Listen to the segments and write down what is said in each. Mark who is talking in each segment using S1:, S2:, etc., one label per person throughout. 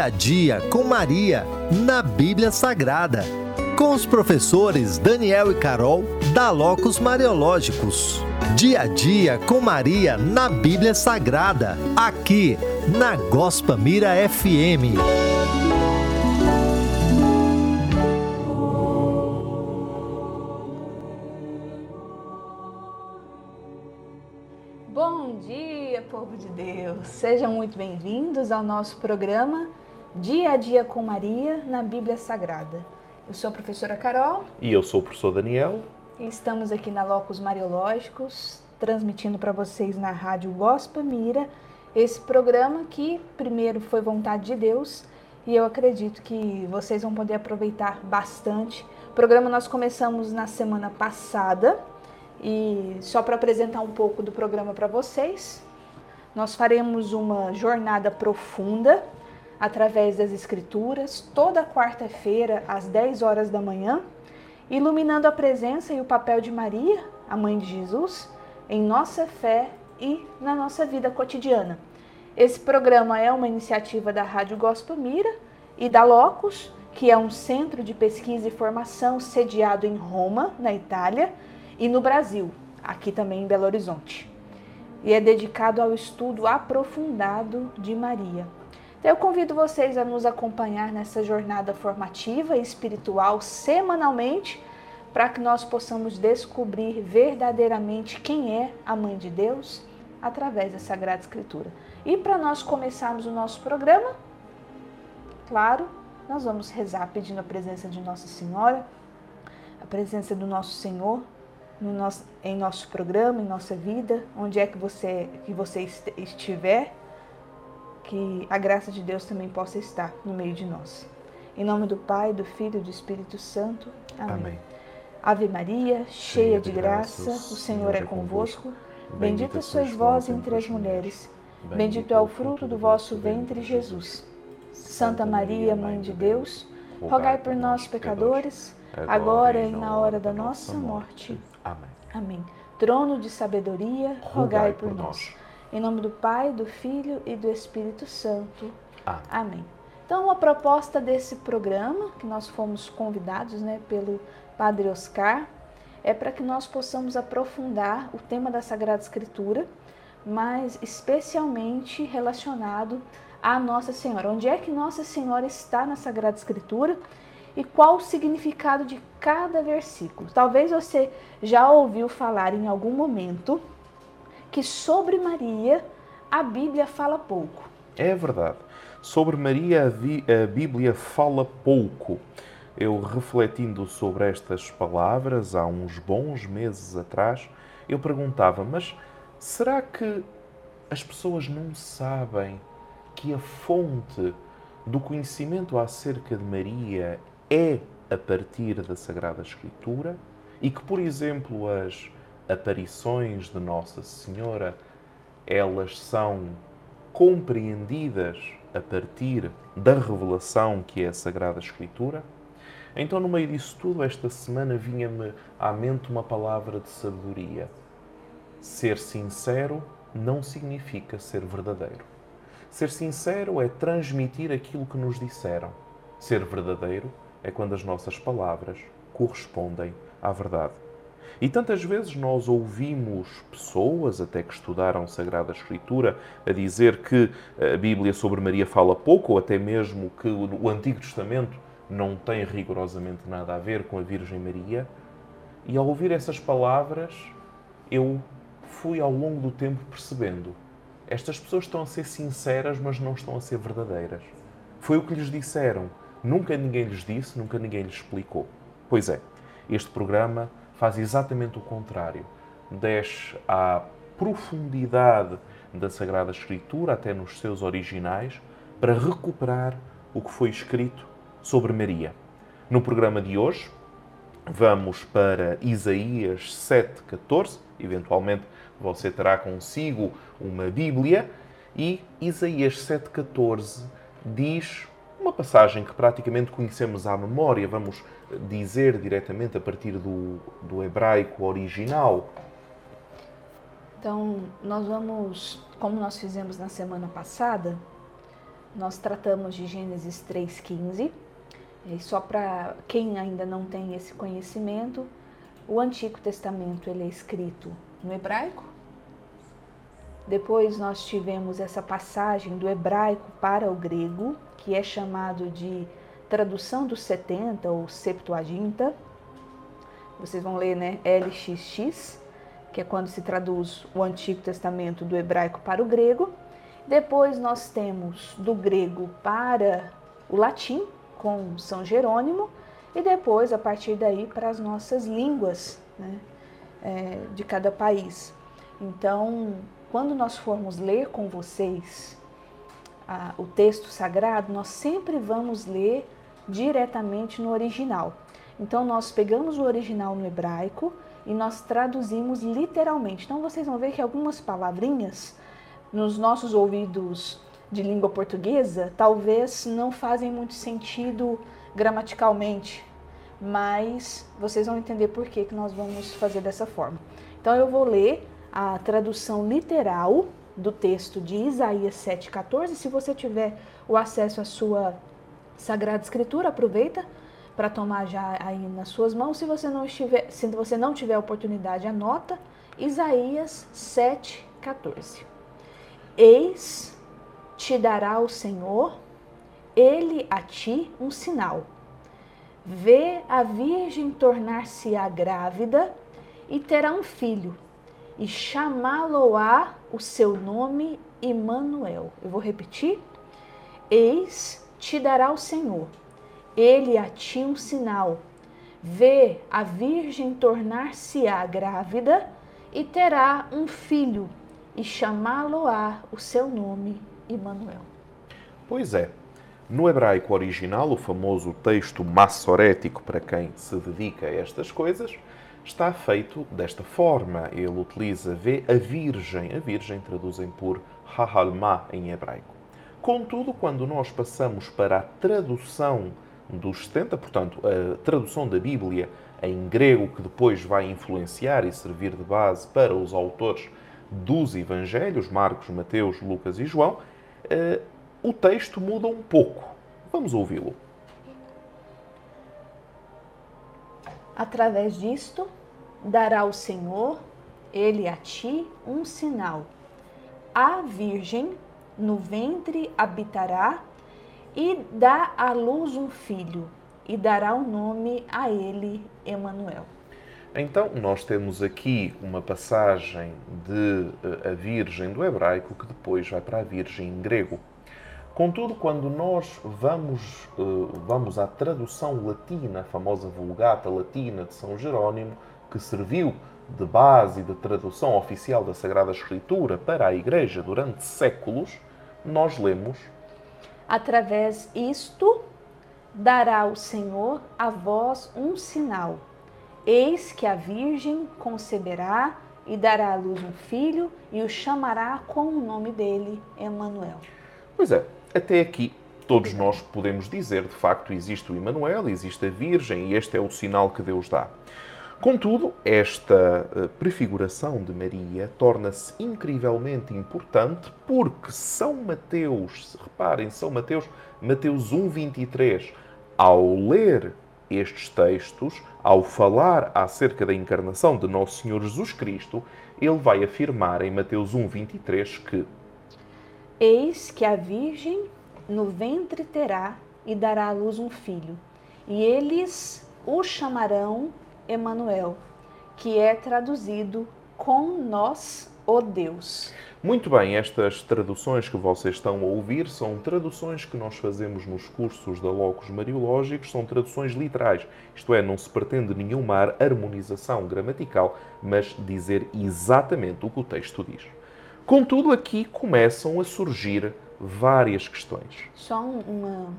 S1: Dia a Dia com Maria, na Bíblia Sagrada. Com os professores Daniel e Carol, da Locos Mariológicos. Dia a Dia com Maria, na Bíblia Sagrada. Aqui, na Gospa Mira FM.
S2: Bom dia, povo de Deus! Sejam muito bem-vindos ao nosso programa Dia a Dia com Maria na Bíblia Sagrada. Eu sou a professora Carol
S3: E eu sou o professor Daniel.
S2: e estamos aqui na Locos Mariológicos, transmitindo para vocês na Rádio Gospa Mira esse programa que primeiro foi vontade de Deus e eu acredito que vocês vão poder aproveitar bastante. O programa nós começamos na semana passada e só para apresentar um pouco do programa para vocês, nós faremos uma jornada profunda através das Escrituras, toda quarta-feira, às 10 horas da manhã, iluminando a presença e o papel de Maria, a mãe de Jesus, em nossa fé e na nossa vida cotidiana. Esse programa é uma iniciativa da Rádio Gospel Mira e da Locus, que é um centro de pesquisa e formação sediado em Roma, na Itália, e no Brasil, aqui também em Belo Horizonte. E é dedicado ao estudo aprofundado de Maria. Então, eu convido vocês a nos acompanhar nessa jornada formativa e espiritual semanalmente, para que nós possamos descobrir verdadeiramente quem é a Mãe de Deus através da Sagrada Escritura. E para nós começarmos o nosso programa, claro, nós vamos rezar pedindo a presença de Nossa Senhora, a presença do nosso Senhor no nosso, em nosso programa, em nossa vida, onde é que você, que você est- estiver, que a graça de Deus também possa estar no meio de nós. Em nome do Pai, do Filho e do Espírito Santo. Amém.
S3: Amém.
S2: Ave Maria, cheia de graça, o Senhor é convosco. Bendita sois vós entre as mulheres. Bendito é o fruto do vosso ventre, Jesus. Santa Maria, Mãe de Deus, rogai por nós, pecadores, agora e na hora da nossa morte.
S3: Amém.
S2: Amém. Trono de sabedoria, rogai por nós. Em nome do Pai, do Filho e do Espírito Santo.
S3: Amém.
S2: Amém. Então, a proposta desse programa, que nós fomos convidados né, pelo Padre Oscar, é para que nós possamos aprofundar o tema da Sagrada Escritura, mas especialmente relacionado à Nossa Senhora. Onde é que Nossa Senhora está na Sagrada Escritura e qual o significado de cada versículo? Talvez você já ouviu falar em algum momento que sobre Maria a Bíblia fala pouco.
S3: É verdade. Sobre Maria, a Bíblia fala pouco. Eu, refletindo sobre estas palavras há uns bons meses atrás, eu perguntava, mas será que as pessoas não sabem que a fonte do conhecimento acerca de Maria é a partir da Sagrada Escritura? E que, por exemplo, as aparições de Nossa Senhora, elas são compreendidas a partir da revelação que é a Sagrada Escritura? Então, no meio disso tudo, esta semana vinha-me à mente uma palavra de sabedoria. Ser sincero não significa ser verdadeiro. Ser sincero é transmitir aquilo que nos disseram. Ser verdadeiro é quando as nossas palavras correspondem à verdade. E tantas vezes nós ouvimos pessoas, até que estudaram Sagrada Escritura, a dizer que a Bíblia sobre Maria fala pouco, ou até mesmo que o Antigo Testamento não tem rigorosamente nada a ver com a Virgem Maria. E ao ouvir essas palavras, eu fui ao longo do tempo percebendo: estas pessoas estão a ser sinceras, mas não estão a ser verdadeiras. Foi o que lhes disseram. Nunca ninguém lhes disse, nunca ninguém lhes explicou. Pois é, este programa faz exatamente o contrário. Desce à profundidade da Sagrada Escritura, até nos seus originais, para recuperar o que foi escrito sobre Maria. No programa de hoje, vamos para Isaías 7,14. Eventualmente você terá consigo uma Bíblia. E Isaías 7,14 diz uma passagem que praticamente conhecemos à memória. Vamos dizer diretamente a partir do, do hebraico original.
S2: Então, nós vamos, como nós fizemos na semana passada, nós tratamos de Gênesis 3,15. E só para quem ainda não tem esse conhecimento, o Antigo Testamento ele é escrito no hebraico. Depois nós tivemos essa passagem do hebraico para o grego, que é chamado de tradução dos 70 ou Septuaginta. Vocês vão ler, né, LXX, que é quando se traduz o Antigo Testamento do hebraico para o grego. Depois nós temos do grego para o latim, com São Jerônimo, e depois, a partir daí, para as nossas línguas né, é, de cada país. Então, quando nós formos ler com vocês a, o texto sagrado, nós sempre vamos ler diretamente no original. Então, nós pegamos o original no hebraico e nós traduzimos literalmente. Então, vocês vão ver que algumas palavrinhas nos nossos ouvidos de língua portuguesa talvez não fazem muito sentido gramaticalmente, mas vocês vão entender por que, que nós vamos fazer dessa forma. Então eu vou ler a tradução literal do texto de Isaías 7,14. Se você tiver o acesso à sua Sagrada Escritura, aproveita para tomar já aí nas suas mãos. Se você não estiver, se você não tiver oportunidade, anota Isaías 7,14. Eis te dará o Senhor, ele a ti um sinal. Vê a virgem tornar-se-á grávida e terá um filho, e chamá-lo-á o seu nome Emanuel. Eu vou repetir. Eis te dará o Senhor, ele a ti um sinal. Vê a virgem tornar-se-á grávida e terá um filho, e chamá-lo-á o seu nome Emmanuel.
S3: Pois é. No hebraico original, o famoso texto massorético para quem se dedica a estas coisas, está feito desta forma. Ele utiliza V, a Virgem. A Virgem traduzem por Hahalma em hebraico. Contudo, quando nós passamos para a tradução dos 70, portanto, a tradução da Bíblia em grego, que depois vai influenciar e servir de base para os autores dos Evangelhos, Marcos, Mateus, Lucas e João, uh, o texto muda um pouco. Vamos ouvi-lo.
S2: Através disto, dará o Senhor, ele a ti, um sinal. A virgem no ventre habitará e dá à luz um filho, e dará o nome a ele Emanuel.
S3: Então, nós temos aqui uma passagem de eh, a Virgem do hebraico que depois vai para a Virgem em grego. Contudo, quando nós vamos, eh, vamos à tradução latina, a famosa Vulgata Latina de São Jerónimo, que serviu de base de tradução oficial da Sagrada Escritura para a Igreja durante séculos, nós lemos:
S2: Através isto dará o Senhor a vós um sinal Eis que a Virgem conceberá e dará à luz um filho e o chamará com o nome dele, Emanuel.
S3: Pois é, até aqui todos nós podemos dizer, de facto, existe o Emanuel, existe a Virgem e este é o sinal que Deus dá. Contudo, esta eh, prefiguração de Maria torna-se incrivelmente importante porque São Mateus, reparem, São Mateus, Mateus 1:23, ao ler estes textos, ao falar acerca da encarnação de Nosso Senhor Jesus Cristo, ele vai afirmar em Mateus 1:23 que
S2: Eis que a virgem no ventre terá e dará à luz um filho, e eles o chamarão Emanuel, que é traduzido com nós, o Deus.
S3: Muito bem, estas traduções que vocês estão a ouvir são traduções que nós fazemos nos cursos da Locos Mariológicos, são traduções literais, isto é, não se pretende nenhuma harmonização gramatical, mas dizer exatamente o que o texto diz. Contudo, aqui começam a surgir várias questões.
S2: Só uma,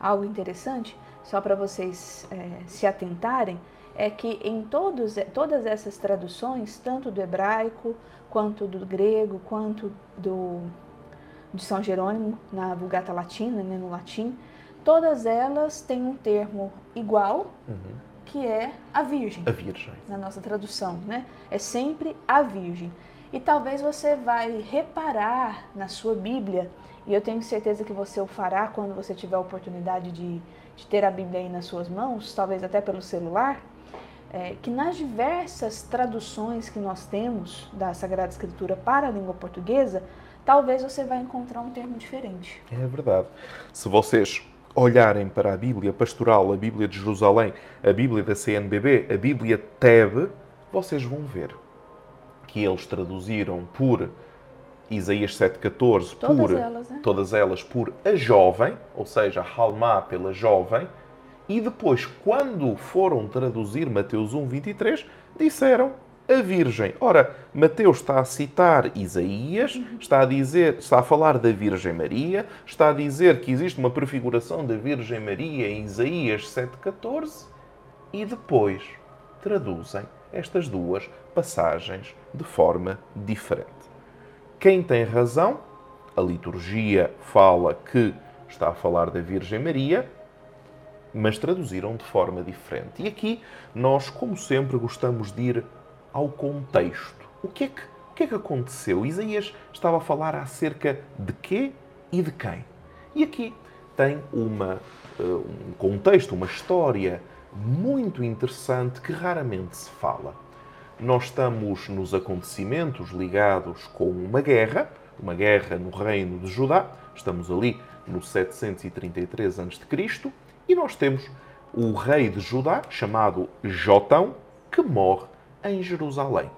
S2: algo interessante, só para vocês é, se atentarem, é que em todos, todas essas traduções, tanto do hebraico, quanto do grego, quanto do de São Jerônimo na Vulgata Latina, né, no latim, todas elas têm um termo igual, uhum. que é a Virgem.
S3: A Virgem.
S2: Na nossa tradução, né? É sempre a Virgem. E talvez você vai reparar na sua Bíblia, e eu tenho certeza que você o fará quando você tiver a oportunidade de, de ter a Bíblia aí nas suas mãos, talvez até pelo celular, é, que nas diversas traduções que nós temos da Sagrada Escritura para a língua portuguesa, talvez você vai encontrar um termo diferente.
S3: É verdade. Se vocês olharem para a Bíblia Pastoral, a Bíblia de Jerusalém, a Bíblia da CNBB, a Bíblia TEB, vocês vão ver que eles traduziram por Isaías 7,14, por
S2: elas, né?
S3: todas elas por a jovem, ou seja, Halmá pela jovem, e depois, quando foram traduzir Mateus 1,23, disseram a Virgem. Ora, Mateus está a citar Isaías, está a dizer, está a falar da Virgem Maria, está a dizer que existe uma prefiguração da Virgem Maria em Isaías 7,14 e depois traduzem estas duas passagens de forma diferente. Quem tem razão, a liturgia fala que está a falar da Virgem Maria, mas traduziram de forma diferente. E aqui nós, como sempre, gostamos de ir ao contexto. O que é que, o que, é que aconteceu? Isaías estava a falar acerca de quê e de quem. E aqui tem uma, eh, um contexto, uma história muito interessante que raramente se fala. Nós estamos nos acontecimentos ligados com uma guerra, uma guerra no reino de Judá, estamos ali no 733 a.C., e nós temos o rei de Judá, chamado Jotão, que morre em Jerusalém.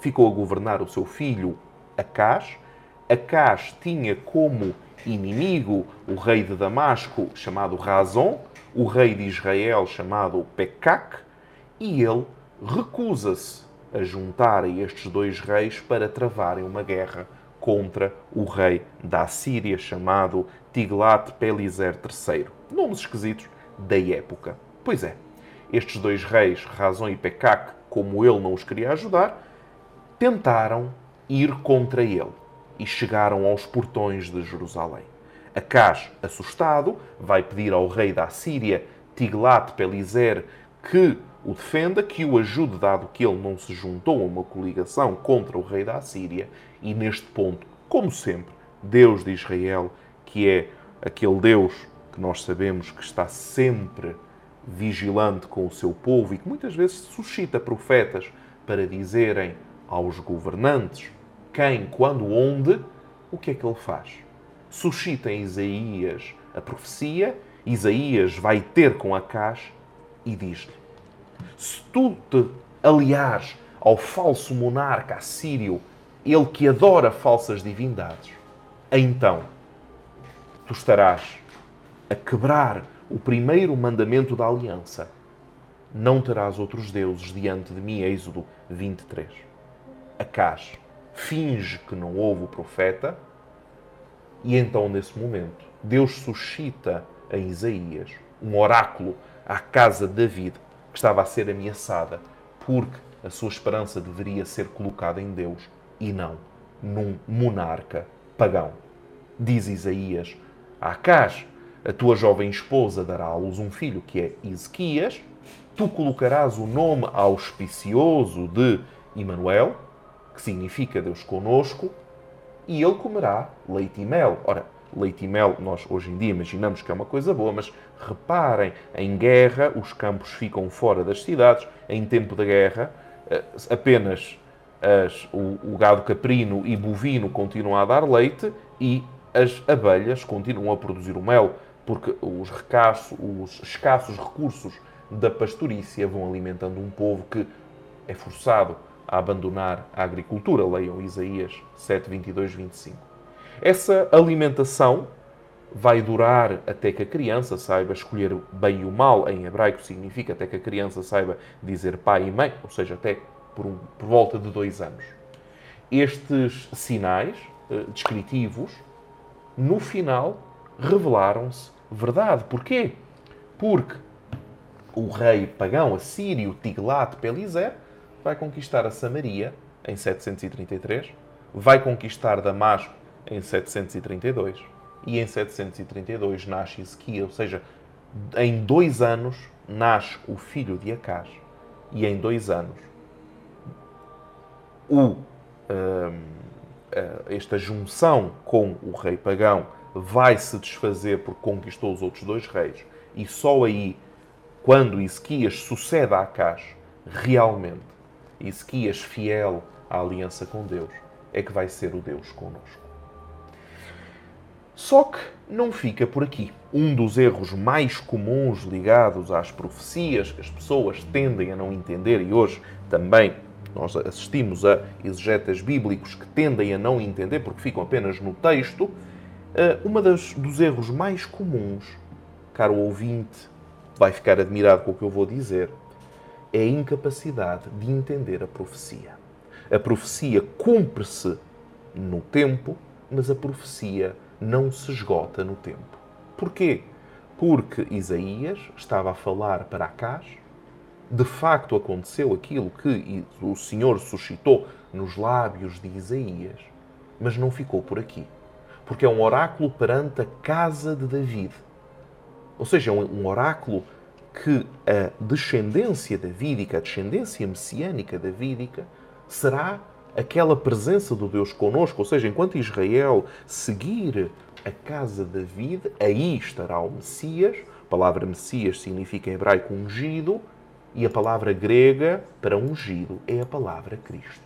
S3: Ficou a governar o seu filho Acás. Acás tinha como inimigo o rei de Damasco, chamado Razon, o rei de Israel, chamado Pecac, e ele recusa-se a juntar a estes dois reis para travarem uma guerra contra o rei da Síria, chamado Tiglat-Pileser III. Nomes esquisitos da época. Pois é, estes dois reis, Razon e Pecac, como ele não os queria ajudar, tentaram ir contra ele e chegaram aos portões de Jerusalém. Acás, assustado, vai pedir ao rei da Síria, Tiglat-Pileser, que o defenda, que o ajude, dado que ele não se juntou a uma coligação contra o rei da Síria. E neste ponto, como sempre, Deus de Israel, que é aquele Deus que nós sabemos que está sempre vigilante com o seu povo e que muitas vezes suscita profetas para dizerem aos governantes quem, quando, onde, o que é que ele faz? Suscita em Isaías a profecia, Isaías vai ter com Acás e diz-lhe: Se tu te aliares ao falso monarca assírio, ele que adora falsas divindades, então tu estarás a quebrar o primeiro mandamento da aliança: Não terás outros deuses diante de mim. Êxodo 23. Acás finge que não houve o profeta, e então, nesse momento, Deus suscita em Isaías um oráculo à casa de David que estava a ser ameaçada porque a sua esperança deveria ser colocada em Deus e não num monarca pagão. Diz Isaías a Acás: a tua jovem esposa dará à luz um filho que é Ezequias, tu colocarás o nome auspicioso de Emanuel, que significa Deus conosco, e ele comerá leite e mel. Ora, leite e mel, nós hoje em dia imaginamos que é uma coisa boa, mas reparem, em guerra os campos ficam fora das cidades, em tempo de guerra eh, apenas as, o, o gado caprino e bovino continuam a dar leite e as abelhas continuam a produzir o mel porque os, recaços, os escassos recursos da pastorícia vão alimentando um povo que é forçado a abandonar a agricultura. Leiam Isaías 7, 22, 25. Essa alimentação vai durar até que a criança saiba escolher bem e o mal. Em hebraico significa até que a criança saiba dizer pai e mãe, ou seja, até por, um, por volta de dois anos. Estes sinais eh, descritivos, no final, revelaram-se verdade. Porquê? Porque o rei pagão assírio Tiglat-Pileser vai conquistar a Samaria em 733, vai conquistar Damasco em 732 e em 732 nasce Ezequiel, ou seja, em dois anos nasce o filho de Acás e em dois anos o hum, esta junção com o rei pagão vai se desfazer porque conquistou os outros dois reis, e só aí, quando Ezequias sucede a Acás, realmente, Ezequias fiel à aliança com Deus, é que vai ser o Deus conosco. Só que não fica por aqui. Um dos erros mais comuns ligados às profecias, que as pessoas tendem a não entender, e hoje também nós assistimos a exegetas bíblicos que tendem a não entender porque ficam apenas no texto, eh, uma das, dos erros mais comuns, caro ouvinte, vai ficar admirado com o que eu vou dizer, é a incapacidade de entender a profecia. A profecia cumpre-se no tempo, mas a profecia não se esgota no tempo. Porquê? Porque Isaías estava a falar para Acás, de facto aconteceu aquilo que o Senhor suscitou nos lábios de Isaías, mas não ficou por aqui. Porque é um oráculo perante a casa de David. Ou seja, é um oráculo que a descendência davídica, a descendência messiânica davídica, será aquela presença do Deus conosco, ou seja, enquanto Israel seguir a casa de David, aí estará o Messias. A palavra Messias significa em hebraico ungido, e a palavra grega para ungido é a palavra Cristo.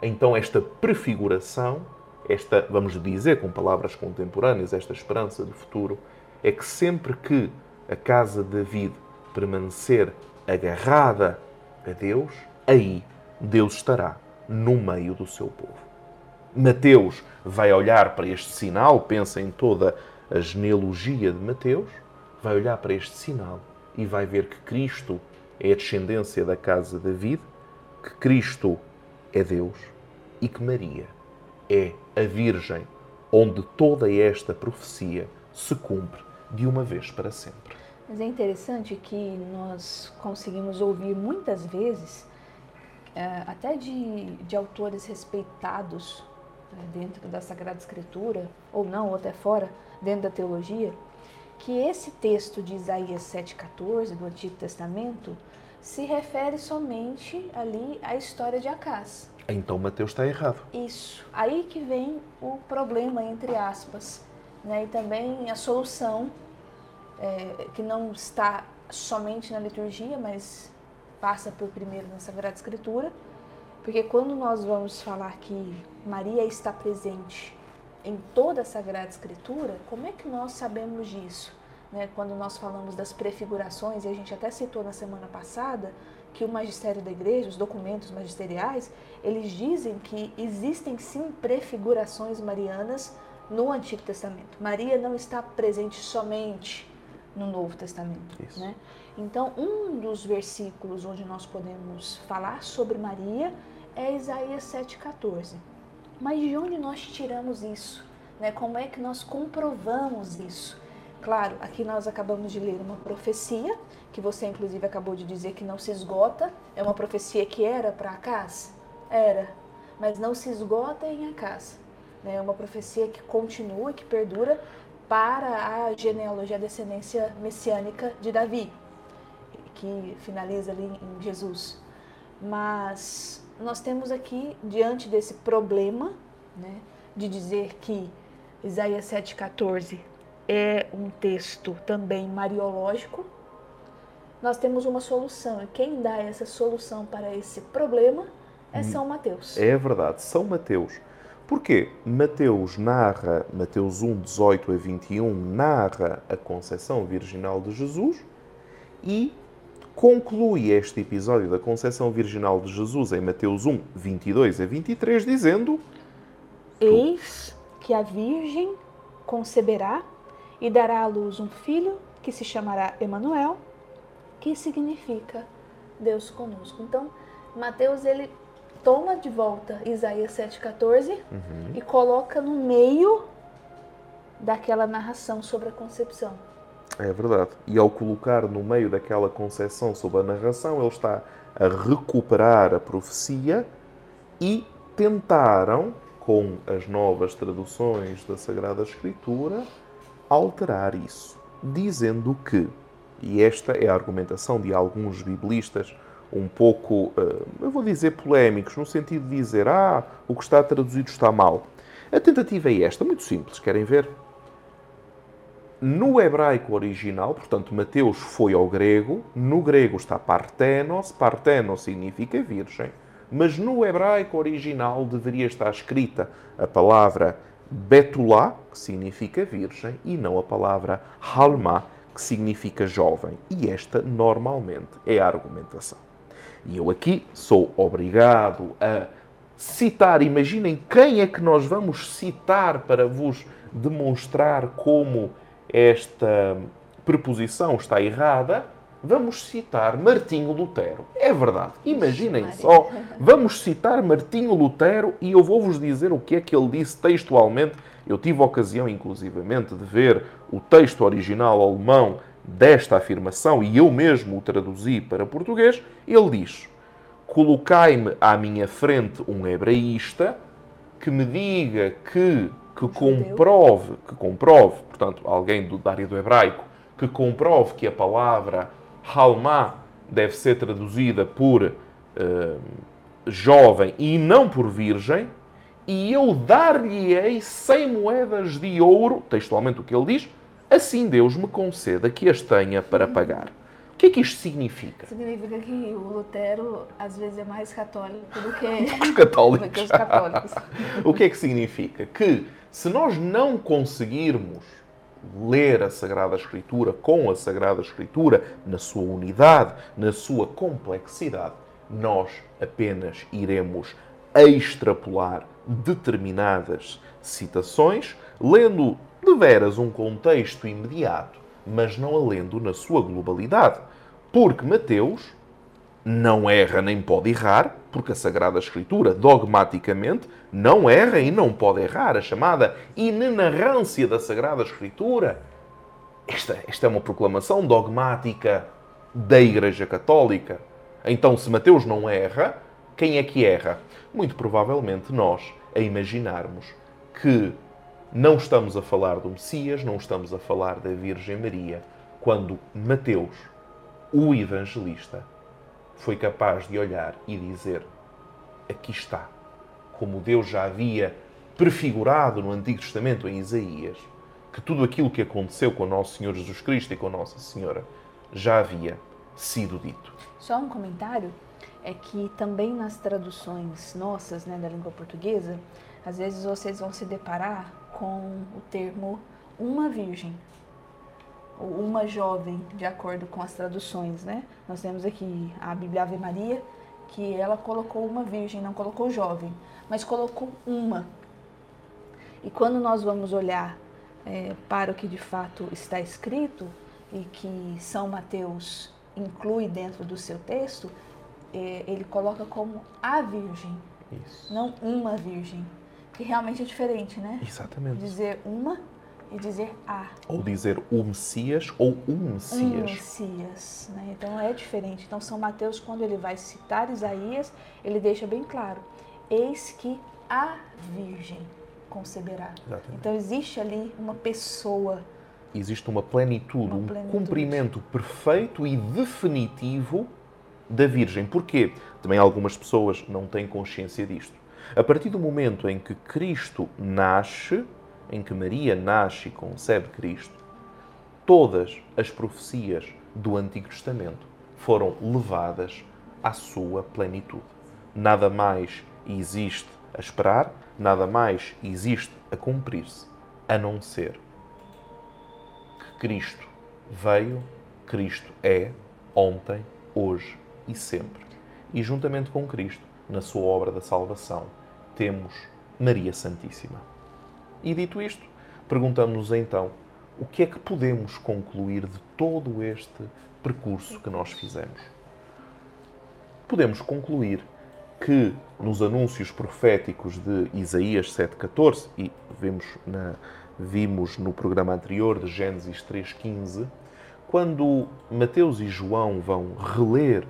S3: Então, esta prefiguração, esta, vamos dizer com palavras contemporâneas, esta esperança de futuro, é que sempre que a casa de David permanecer agarrada a Deus, aí Deus estará no meio do seu povo. Mateus vai olhar para este sinal, pensa em toda a genealogia de Mateus, vai olhar para este sinal e vai ver que Cristo é a descendência da casa de David, que Cristo é Deus e que Maria é a Virgem, onde toda esta profecia se cumpre de uma vez para sempre.
S2: Mas é interessante que nós conseguimos ouvir muitas vezes é, até de, de autores respeitados né, dentro da Sagrada Escritura, ou não, ou até fora, dentro da teologia, que esse texto de Isaías 7,14 do Antigo Testamento se refere somente ali à história de Acás.
S3: Então Mateus está errado.
S2: Isso. Aí que vem o problema, entre aspas, né? e também a solução, é, que não está somente na liturgia, mas passa por primeiro na Sagrada Escritura, porque quando nós vamos falar que Maria está presente em toda a Sagrada Escritura, como é que nós sabemos disso? Né? Quando nós falamos das prefigurações, e a gente até citou na semana passada que o magistério da igreja, os documentos magisteriais, eles dizem que existem sim prefigurações marianas no Antigo Testamento. Maria não está presente somente no Novo Testamento. Né? Então, um dos versículos onde nós podemos falar sobre Maria é Isaías 7,14. Mas de onde nós tiramos isso? Né? Como é que nós comprovamos isso? Claro, aqui nós acabamos de ler uma profecia, que você inclusive acabou de dizer que não se esgota. É uma profecia que era para Acás? Era, mas não se esgota em Acás. Né? É uma profecia que continua, que perdura para a genealogia, a descendência messiânica de Davi que finaliza ali em Jesus. Mas nós temos aqui, diante desse problema, né, de dizer que Isaías 7,14 é um texto também mariológico, nós temos uma solução. E quem dá essa solução para esse problema é São Mateus.
S3: É verdade, São Mateus. Porquê? Mateus narra, Mateus 1, 18 a 21, narra a concepção virginal de Jesus e conclui este episódio da concepção virginal de Jesus em Mateus 1, 22 a 23, dizendo:
S2: Eis que a Virgem conceberá e dará à luz um filho que se chamará Emanuel, que significa Deus conosco. Então, Mateus ele toma de volta Isaías 7,14 uhum. e coloca no meio daquela narração sobre a concepção.
S3: É verdade. E ao colocar no meio daquela concepção sobre a narração, ele está a recuperar a profecia e tentaram, com as novas traduções da Sagrada Escritura, alterar isso, dizendo que, e esta é a argumentação de alguns biblistas, um pouco, uh, eu vou dizer polémicos, no sentido de dizer, ah, o que está traduzido está mal. A tentativa é esta, muito simples, querem ver? No hebraico original, portanto, Mateus foi ao grego, no grego está partenos, partenos significa virgem, mas no hebraico original deveria estar escrita a palavra betulá, que significa virgem, e não a palavra halma, que significa jovem. E esta, normalmente, é a argumentação. E eu aqui sou obrigado a citar. Imaginem quem é que nós vamos citar para vos demonstrar como esta preposição está errada. Vamos citar Martinho Lutero. É verdade. Imaginem só. Vamos citar Martinho Lutero e eu vou-vos dizer o que é que ele disse textualmente. Eu tive a ocasião, inclusivamente, de ver o texto original alemão desta afirmação e eu mesmo o traduzi para português. Ele diz: Colocai-me à minha frente um hebraísta que me diga que, que comprove, que comprove, portanto, alguém do, da área do hebraico, que comprove que a palavra halma deve ser traduzida por uh, jovem e não por virgem, e eu dar-lhe-ei 100 moedas de ouro, textualmente o que ele diz, assim Deus me conceda que as tenha para pagar. O que é que isto significa?
S2: Significa que o Lutero às vezes é mais católico do que
S3: os católicos.
S2: Do que os católicos.
S3: o que é que significa? Que se nós não conseguirmos ler a Sagrada Escritura com a Sagrada Escritura na sua unidade, na sua complexidade, nós apenas iremos extrapolar determinadas citações, lendo de veras um contexto imediato mas não a lendo na sua globalidade. Porque Mateus não erra nem pode errar, porque a Sagrada Escritura, dogmaticamente, não erra e não pode errar. A chamada inenarrância da Sagrada Escritura. Esta, esta é uma proclamação dogmática da Igreja Católica. Então, se Mateus não erra, quem é que erra? Muito provavelmente nós, a imaginarmos que não estamos a falar do Messias, não estamos a falar da Virgem Maria, quando Mateus, o evangelista, foi capaz de olhar e dizer: Aqui está, como Deus já havia prefigurado no Antigo Testamento em Isaías, que tudo aquilo que aconteceu com o nosso Senhor Jesus Cristo e com Nossa Senhora já havia sido dito.
S2: Só um comentário é que também nas traduções nossas, né, da língua portuguesa, às vezes vocês vão se deparar com o termo uma virgem ou uma jovem, de acordo com as traduções, né? Nós temos aqui a Bíblia Ave Maria, que ela colocou uma virgem, não colocou jovem, mas colocou uma. E quando nós vamos olhar é, para o que de fato está escrito e que São Mateus inclui dentro do seu texto, é, ele coloca como a virgem,
S3: Isso.
S2: não uma virgem que realmente é diferente, né?
S3: Exatamente.
S2: Dizer uma e dizer a.
S3: Ou dizer o Messias ou um Messias. Um
S2: Messias, né? Então é diferente. Então São Mateus, quando ele vai citar Isaías, ele deixa bem claro: eis que a Virgem conceberá.
S3: Exatamente.
S2: Então existe ali uma pessoa.
S3: Existe uma plenitude, uma plenitude, um cumprimento perfeito e definitivo da Virgem. Porquê? Também algumas pessoas não têm consciência disto. A partir do momento em que Cristo nasce, em que Maria nasce e concebe Cristo, todas as profecias do Antigo Testamento foram levadas à sua plenitude. Nada mais existe a esperar, nada mais existe a cumprir-se, a não ser que Cristo veio, Cristo é, ontem, hoje e sempre. E juntamente com Cristo, na sua obra da salvação, temos Maria Santíssima. E dito isto, perguntamos-nos então o que é que podemos concluir de todo este percurso que nós fizemos. Podemos concluir que nos anúncios proféticos de Isaías 7,14, e vimos, na, vimos no programa anterior de Gênesis 3,15, quando Mateus e João vão reler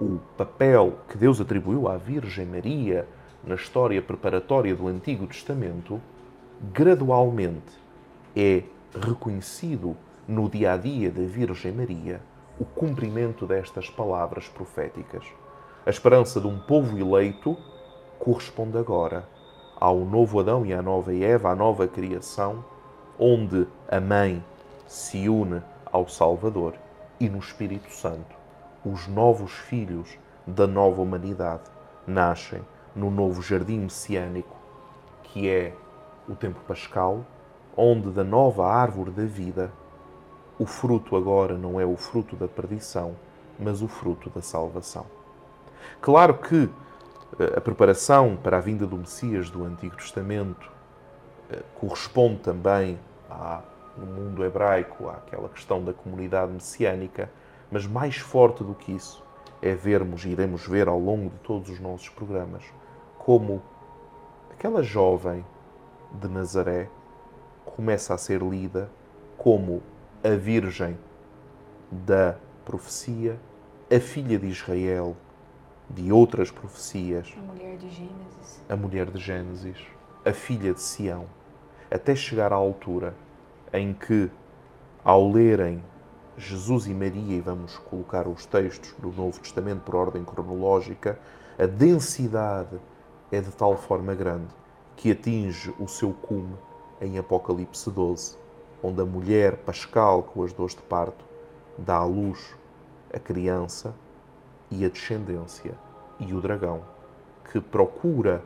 S3: o papel que Deus atribuiu à Virgem Maria na história preparatória do Antigo Testamento, gradualmente é reconhecido no dia a dia da Virgem Maria o cumprimento destas palavras proféticas. A esperança de um povo eleito corresponde agora ao novo Adão e à nova Eva, à nova criação, onde a mãe se une ao Salvador e no Espírito Santo os novos filhos da nova humanidade nascem no novo jardim messiânico, que é o tempo pascal, onde da nova árvore da vida o fruto agora não é o fruto da perdição, mas o fruto da salvação. Claro que eh, a preparação para a vinda do Messias do Antigo Testamento eh, corresponde também à, no mundo hebraico àquela questão da comunidade messiânica, mas mais forte do que isso é vermos, e iremos ver ao longo de todos os nossos programas, como aquela jovem de Nazaré começa a ser lida como a Virgem da profecia, a filha de Israel, de outras profecias,
S2: a mulher de Gênesis,
S3: a mulher de Gênesis, a filha de Sião, até chegar à altura em que, ao lerem Jesus e Maria, e vamos colocar os textos do Novo Testamento por ordem cronológica, a densidade é de tal forma grande que atinge o seu cume em Apocalipse 12, onde a mulher pascal com as dores de parto dá à luz a criança e a descendência e o dragão, que procura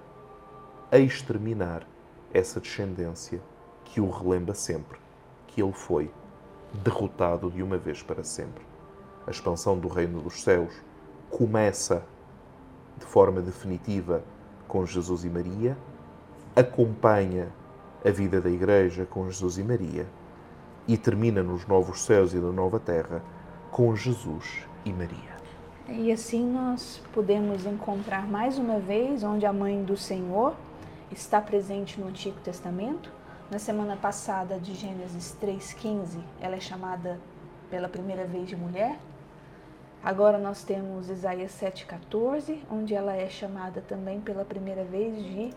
S3: exterminar essa descendência que o relembra sempre que ele foi derrotado de uma vez para sempre. A expansão do reino dos céus começa de forma definitiva com Jesus e Maria, acompanha a vida da Igreja com Jesus e Maria e termina nos novos céus e na nova terra com Jesus e Maria.
S2: E assim nós podemos encontrar mais uma vez onde a mãe do Senhor está presente no Antigo Testamento. Na semana passada de Gênesis 3:15, ela é chamada pela primeira vez de mulher. Agora nós temos Isaías 7:14, onde ela é chamada também pela primeira vez de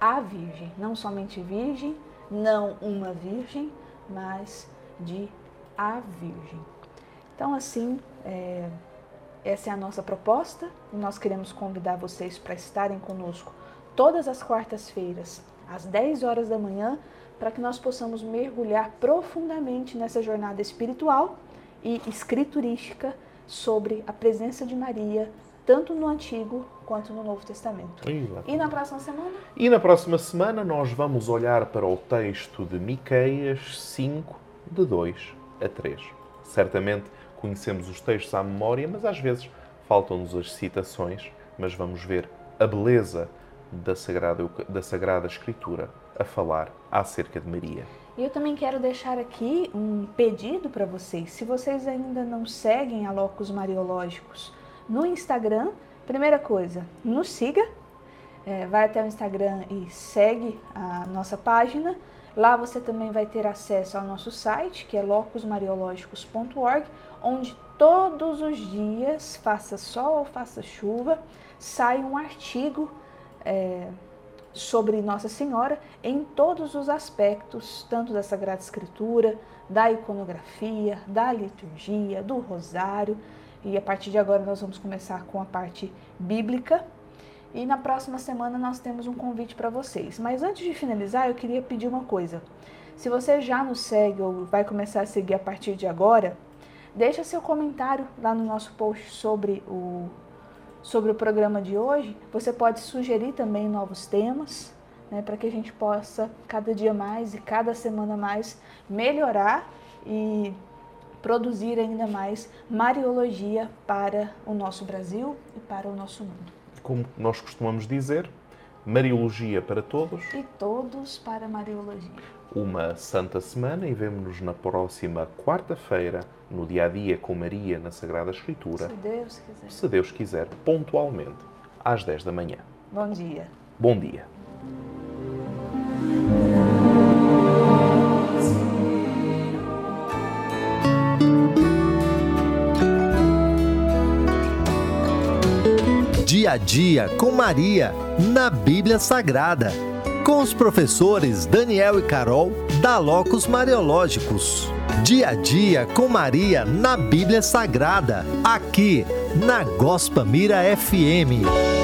S2: a virgem, não somente virgem, não uma virgem, mas de a virgem. Então, assim, é, essa é a nossa proposta. Nós queremos convidar vocês para estarem conosco todas as quartas-feiras, às 10 horas da manhã, para que nós possamos mergulhar profundamente nessa jornada espiritual e escriturística sobre a presença de Maria, tanto no Antigo quanto no Novo Testamento.
S3: Exatamente.
S2: E na próxima semana?
S3: E na próxima semana nós vamos olhar para o texto de Miqueias 5, de 2 a 3. Certamente conhecemos os textos à memória, mas às vezes faltam-nos as citações, mas vamos ver a beleza da Sagrada, da Sagrada Escritura a falar acerca de Maria.
S2: E eu também quero deixar aqui um pedido para vocês. Se vocês ainda não seguem a Locus Mariológicos no Instagram, primeira coisa, nos siga. É, vai até o Instagram e segue a nossa página. Lá você também vai ter acesso ao nosso site, que é locusmariológicos.org, onde todos os dias, faça sol ou faça chuva, sai um artigo é, sobre Nossa Senhora em todos os aspectos, tanto da Sagrada Escritura, da iconografia, da liturgia, do rosário. E a partir de agora nós vamos começar com a parte bíblica. E na próxima semana nós temos um convite para vocês. Mas antes de finalizar, eu queria pedir uma coisa. Se você já nos segue ou vai começar a seguir a partir de agora, deixa seu comentário lá no nosso post sobre o, sobre o programa de hoje. Você pode sugerir também novos temas, né, para que a gente possa cada dia mais e cada semana mais melhorar e produzir ainda mais Mariologia para o nosso Brasil e para o nosso mundo.
S3: Como nós costumamos dizer, Mariologia para todos.
S2: E todos para Mariologia.
S3: Uma santa semana e vemo-nos na próxima quarta-feira, no dia a dia com Maria na Sagrada Escritura.
S2: Se Deus quiser.
S3: Se Deus quiser, pontualmente, às 10 da manhã.
S2: Bom dia.
S3: Bom dia.
S1: Dia a dia com Maria, na Bíblia Sagrada. Com os professores Daniel e Carol, da Locos Mariológicos. Dia a dia com Maria na Bíblia Sagrada, aqui na Gospa Mira FM.